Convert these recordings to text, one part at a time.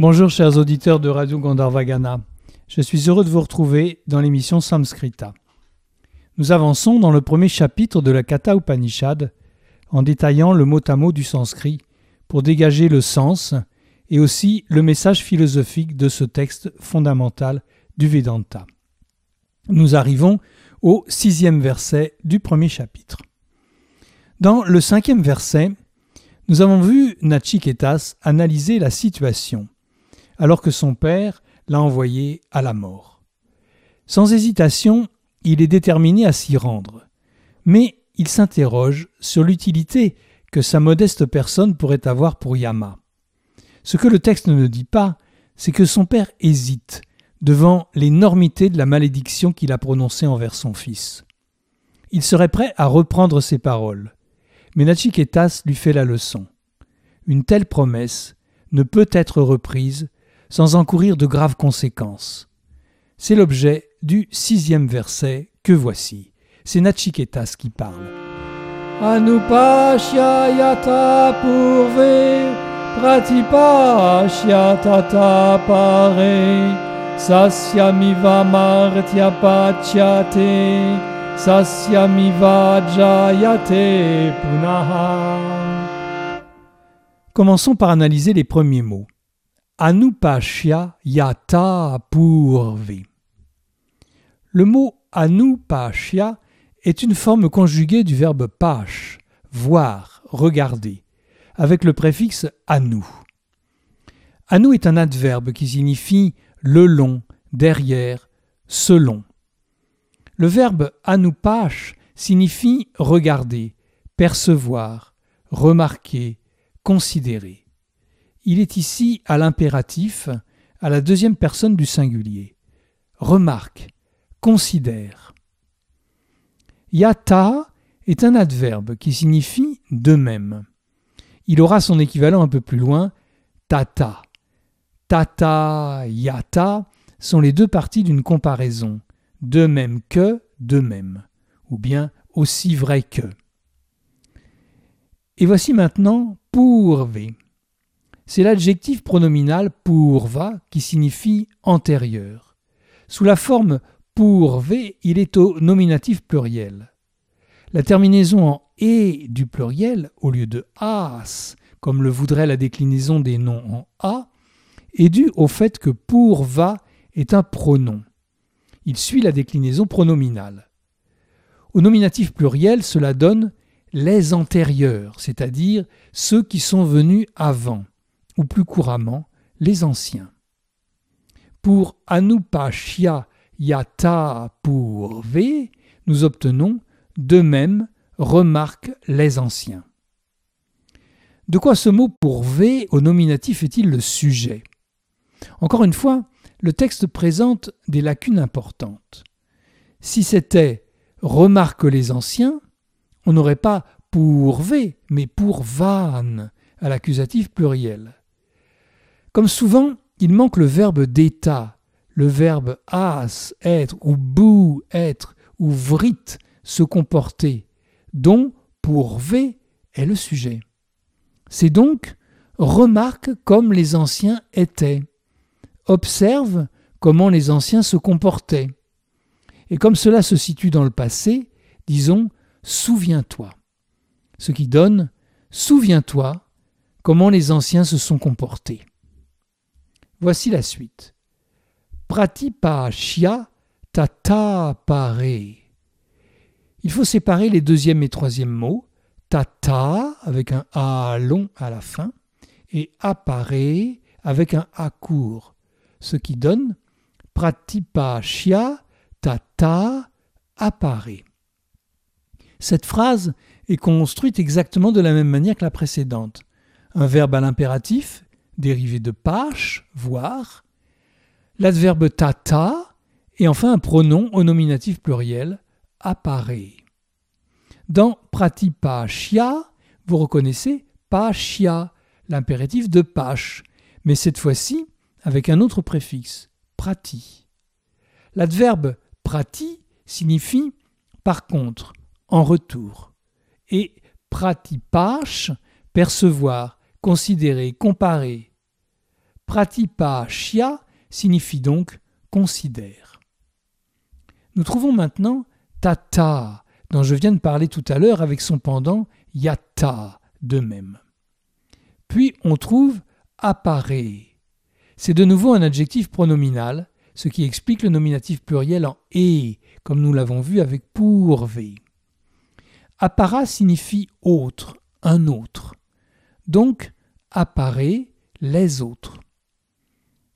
Bonjour chers auditeurs de Radio Gandharvagana. Je suis heureux de vous retrouver dans l'émission Samskrita. Nous avançons dans le premier chapitre de la Katha Upanishad en détaillant le mot à mot du sanskrit pour dégager le sens et aussi le message philosophique de ce texte fondamental du Vedanta. Nous arrivons au sixième verset du premier chapitre. Dans le cinquième verset, nous avons vu Nachiketas analyser la situation, alors que son père l'a envoyé à la mort. Sans hésitation, il est déterminé à s'y rendre, mais il s'interroge sur l'utilité que sa modeste personne pourrait avoir pour Yama. Ce que le texte ne dit pas, c'est que son père hésite devant l'énormité de la malédiction qu'il a prononcée envers son fils. Il serait prêt à reprendre ses paroles, mais Nachiketas lui fait la leçon. Une telle promesse ne peut être reprise sans encourir de graves conséquences. C'est l'objet du sixième verset que voici. C'est Nachiketas qui parle. Anupashyayata purve pratipashya tata pare sasyamiva martya pachyate sasyamiva jayate punaha. Commençons par analyser les premiers mots. Anupashya yata purve. Le mot anupashya est une forme conjuguée du verbe pash, voir, regarder, avec le préfixe anu. Anu est un adverbe qui signifie le long, derrière, selon. Le verbe anupash signifie regarder, percevoir, remarquer, considérer. Il est ici à l'impératif, à la deuxième personne du singulier. Remarque, considère. Yata est un adverbe qui signifie de même. Il aura son équivalent un peu plus loin, tata. Tata, yata sont les deux parties d'une comparaison, de même que, de même, ou bien aussi vrai que. Et voici maintenant pourve. C'est l'adjectif pronominal pourva qui signifie antérieur. Sous la forme pour V, il est au nominatif pluriel. La terminaison en et du pluriel au lieu de as, comme le voudrait la déclinaison des noms en a, est due au fait que pour va est un pronom. Il suit la déclinaison pronominale. Au nominatif pluriel, cela donne les antérieurs, c'est-à-dire ceux qui sont venus avant, ou plus couramment, les anciens. Pour Anupashya yata pour V, nous obtenons de même remarque les anciens. De quoi ce mot pour V au nominatif est-il le sujet? Encore une fois, le texte présente des lacunes importantes. Si c'était remarque les anciens, on n'aurait pas pour V, mais pour van à l'accusatif pluriel. Comme souvent, il manque le verbe d'état le verbe as, être, ou bou, être, ou vrit, se comporter, dont pour v est le sujet. C'est donc remarque comme les anciens étaient, observe comment les anciens se comportaient. Et comme cela se situe dans le passé, disons souviens-toi. Ce qui donne souviens-toi comment les anciens se sont comportés. Voici la suite. Pratipashya tata pare. Il faut séparer les deuxième et troisième mots, tata avec un a long à la fin et appare avec un a court, ce qui donne pratipashya tata appare. Cette phrase est construite exactement de la même manière que la précédente. Un verbe à l'impératif, dérivé de pash, voir, l'adverbe tata et enfin un pronom au nominatif pluriel apparaît. Dans pratipashya, vous reconnaissez pashya, l'impératif de pash, mais cette fois-ci avec un autre préfixe, prati. L'adverbe prati signifie par contre, en retour, et pratipash, percevoir, considérer, comparer. Pratipashya signifie donc considère. Nous trouvons maintenant tata, dont je viens de parler tout à l'heure avec son pendant yata de même. Puis on trouve apparaît. C'est de nouveau un adjectif pronominal, ce qui explique le nominatif pluriel en et, comme nous l'avons vu avec pourvé. Appara signifie autre, un autre. Donc, apparaît les autres.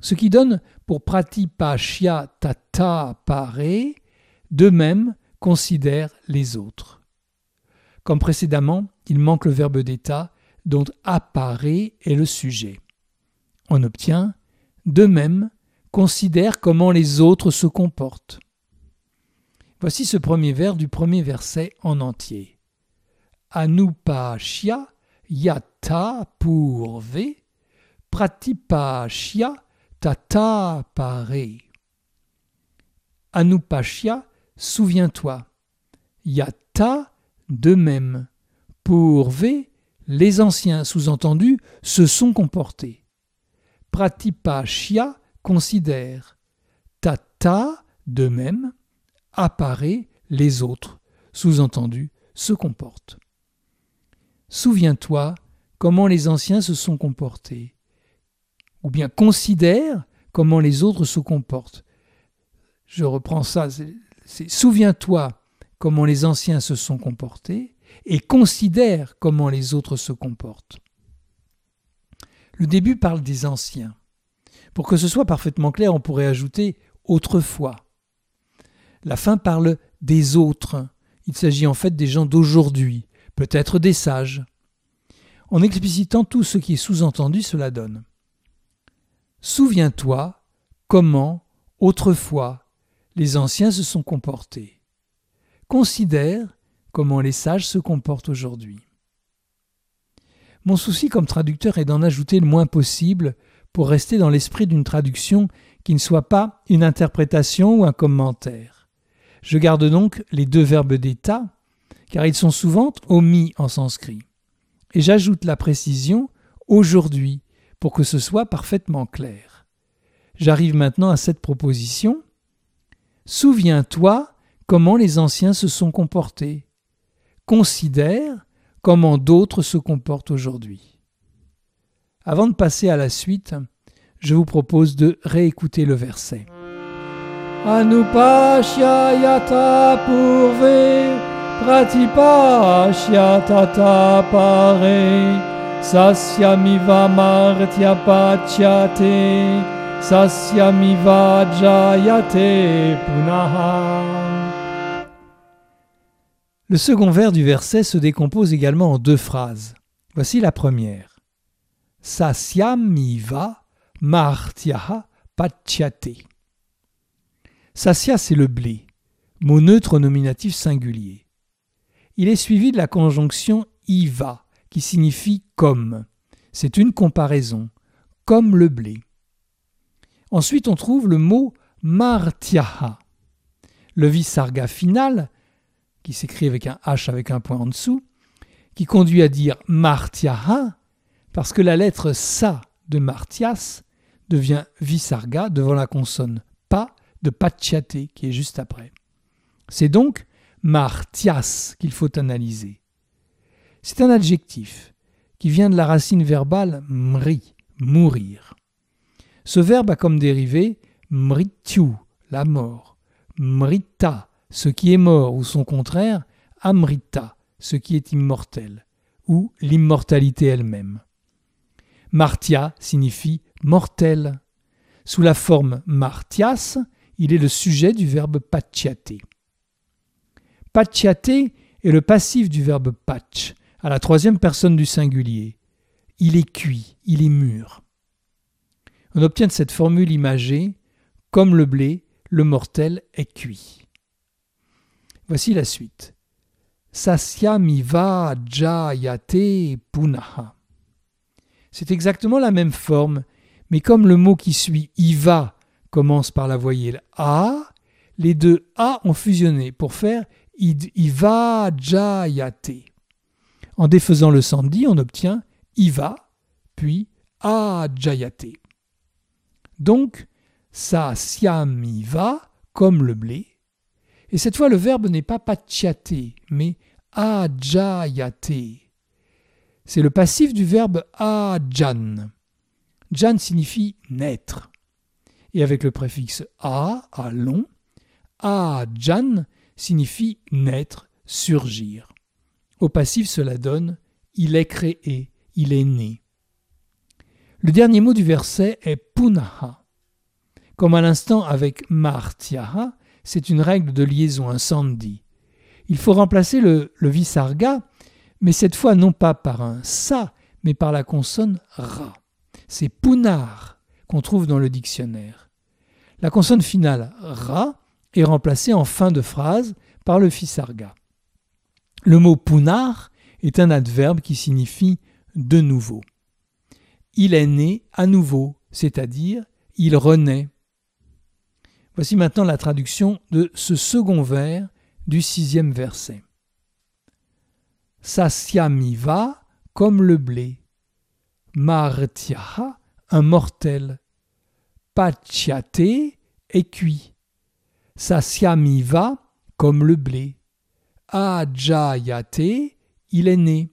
Ce qui donne pour pratipashya tata pare, de même considère les autres. Comme précédemment, il manque le verbe d'état dont apparaît est le sujet. On obtient de même considère comment les autres se comportent. Voici ce premier vers du premier verset en entier. Anupashya yata purve pratipashya tata pare. Anupashya, souviens-toi. Yata, de même. Purve, les anciens, sous-entendus, se sont comportés. Pratipashya, considère. Tata, de même, apparaît, les autres, sous-entendus, se comportent. Souviens-toi comment les anciens se sont comportés. Ou bien considère comment les autres se comportent. Je reprends ça, c'est souviens-toi comment les anciens se sont comportés et considère comment les autres se comportent. Le début parle des anciens. Pour que ce soit parfaitement clair, on pourrait ajouter autrefois. La fin parle des autres. Il s'agit en fait des gens d'aujourd'hui, peut-être des sages. En explicitant tout ce qui est sous-entendu, cela donne. Souviens-toi comment, autrefois, les anciens se sont comportés. Considère comment les sages se comportent aujourd'hui. Mon souci comme traducteur est d'en ajouter le moins possible pour rester dans l'esprit d'une traduction qui ne soit pas une interprétation ou un commentaire. Je garde donc les deux verbes d'état, car ils sont souvent omis en sanskrit. Et j'ajoute la précision aujourd'hui pour que ce soit parfaitement clair. J'arrive maintenant à cette proposition. Souviens-toi comment les anciens se sont comportés. Considère comment d'autres se comportent aujourd'hui. Avant de passer à la suite, je vous propose de réécouter le verset. Anupashya yata purve pratipashya tata pare martya pachyate jayate punaha le second vers du verset se décompose également en deux phrases. Voici la première. Sasyamiva martyaha pachyate. Sasya, c'est le blé, mot neutre nominatif singulier. Il est suivi de la conjonction iva, qui signifie comme. C'est une comparaison, comme le blé. Ensuite, on trouve le mot martyaha. Le visarga final qui s'écrit avec un H avec un point en dessous, qui conduit à dire Martiaha, parce que la lettre Sa de Martias devient Visarga devant la consonne Pa de Pachyate qui est juste après. C'est donc Martias qu'il faut analyser. C'est un adjectif qui vient de la racine verbale mri, mourir. Ce verbe a comme dérivé mrityu, la mort, mrita, ce qui est mort ou son contraire, Amrita, ce qui est immortel, ou l'immortalité elle-même. Martia signifie mortel. Sous la forme martias, il est le sujet du verbe pachyate. Pachyate est le passif du verbe patch, à la troisième personne du singulier. Il est cuit, il est mûr. On obtient de cette formule imagée, comme le blé, le mortel est cuit. Voici la suite. Sasyamiva jayate punaha. C'est exactement la même forme, mais comme le mot qui suit iva commence par la voyelle a, les deux a ont fusionné pour faire iva jayate. En défaisant le sandi, on obtient iva puis a jayate. Donc, sa va comme le blé. Et cette fois, le verbe n'est pas pachate, mais ajayate. C'est le passif du verbe ajan. Jan signifie naître. Et avec le préfixe a, à long, ajan signifie naître, surgir. Au passif, cela donne il est créé, il est né. Le dernier mot du verset est punaha. Comme à l'instant avec martiaha, c'est une règle de liaison, un sandi. Il faut remplacer le, le visarga, mais cette fois non pas par un sa, mais par la consonne ra. C'est punar qu'on trouve dans le dictionnaire. La consonne finale ra est remplacée en fin de phrase par le visarga. Le mot punar est un adverbe qui signifie de nouveau. Il est né à nouveau, c'est-à-dire il renaît. Voici maintenant la traduction de ce second vers du sixième verset. Sasyamiva comme le blé. Martyaha, un mortel. Pachyate est cuit. Sasyamiva comme le blé. Ajayate il est né.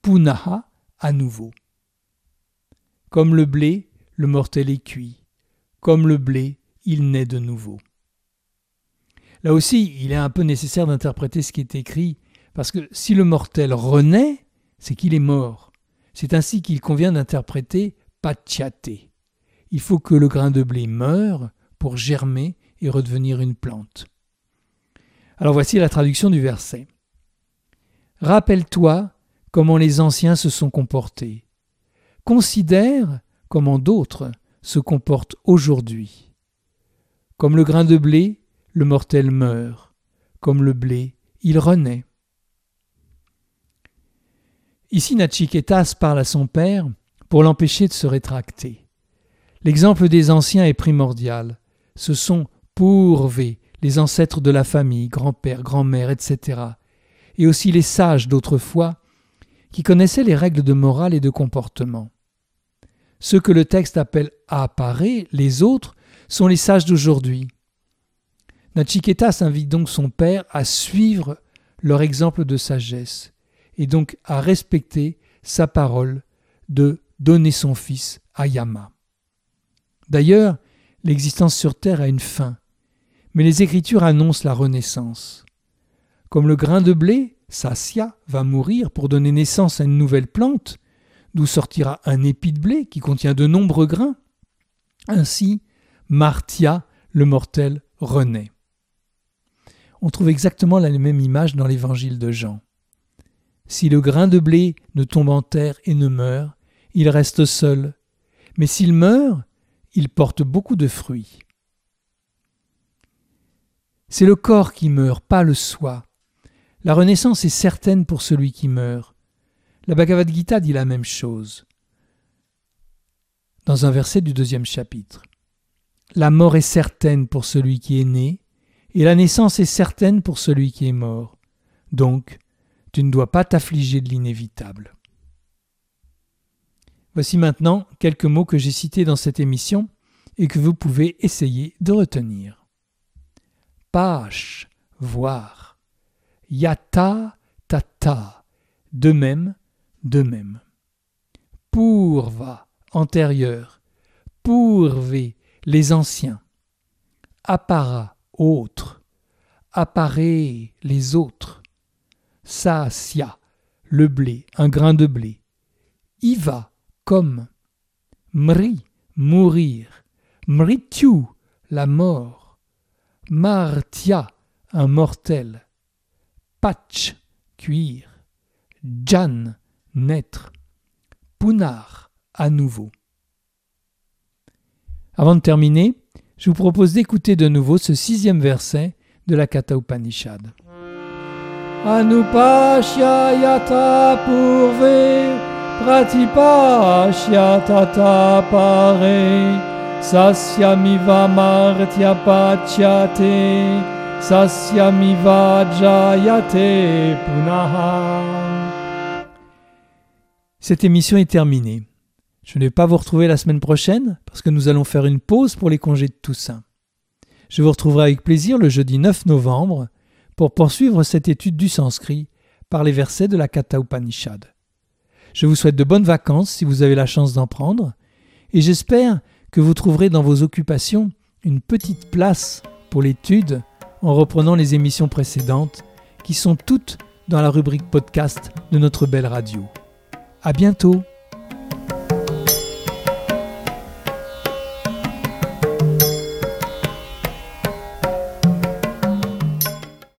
Punaha, à nouveau. Comme le blé, le mortel est cuit. Comme le blé, il naît de nouveau. Là aussi, il est un peu nécessaire d'interpréter ce qui est écrit, parce que si le mortel renaît, c'est qu'il est mort. C'est ainsi qu'il convient d'interpréter Pachate. Il faut que le grain de blé meure pour germer et redevenir une plante. Alors voici la traduction du verset. Rappelle-toi comment les anciens se sont comportés. Considère comment d'autres se comportent aujourd'hui. Comme le grain de blé, le mortel meurt. Comme le blé, il renaît. Ici, Nachiketas parle à son père pour l'empêcher de se rétracter. L'exemple des anciens est primordial. Ce sont pourvés, les ancêtres de la famille, grand-père, grand-mère, etc et aussi les sages d'autrefois, qui connaissaient les règles de morale et de comportement. Ceux que le texte appelle apparés, les autres, sont les sages d'aujourd'hui. Nachiketas invite donc son père à suivre leur exemple de sagesse, et donc à respecter sa parole de donner son fils à Yama. D'ailleurs, l'existence sur terre a une fin, mais les Écritures annoncent la renaissance. Comme le grain de blé, Sassia va mourir pour donner naissance à une nouvelle plante, d'où sortira un épi de blé qui contient de nombreux grains. Ainsi, Martia, le mortel, renaît. On trouve exactement la même image dans l'évangile de Jean. Si le grain de blé ne tombe en terre et ne meurt, il reste seul, mais s'il meurt, il porte beaucoup de fruits. C'est le corps qui meurt, pas le soi, la renaissance est certaine pour celui qui meurt. La Bhagavad Gita dit la même chose dans un verset du deuxième chapitre. La mort est certaine pour celui qui est né, et la naissance est certaine pour celui qui est mort. Donc, tu ne dois pas t'affliger de l'inévitable. Voici maintenant quelques mots que j'ai cités dans cette émission et que vous pouvez essayer de retenir. Pâche, voir. Yata tata, de même, de même. Pourva, antérieur. Pourvé, les anciens. Appara, autre. Apparaît, les autres. Sasya, le blé, un grain de blé. Iva, comme. Mri, mourir. Mrityu, la mort. Martia, un mortel. Patch, cuir. Jan, naître. Punar, à nouveau. Avant de terminer, je vous propose d'écouter de nouveau ce sixième verset de la Katha Upanishad. Anupashya yata purve pratipashya tata pare sasyamiva martya pachyate Cette émission est terminée. Je ne vais pas vous retrouver la semaine prochaine parce que nous allons faire une pause pour les congés de Toussaint. Je vous retrouverai avec plaisir le jeudi 9 novembre pour poursuivre cette étude du sanskrit par les versets de la Katha Upanishad. Je vous souhaite de bonnes vacances si vous avez la chance d'en prendre et j'espère que vous trouverez dans vos occupations une petite place pour l'étude en reprenant les émissions précédentes qui sont toutes dans la rubrique podcast de notre belle radio. À bientôt!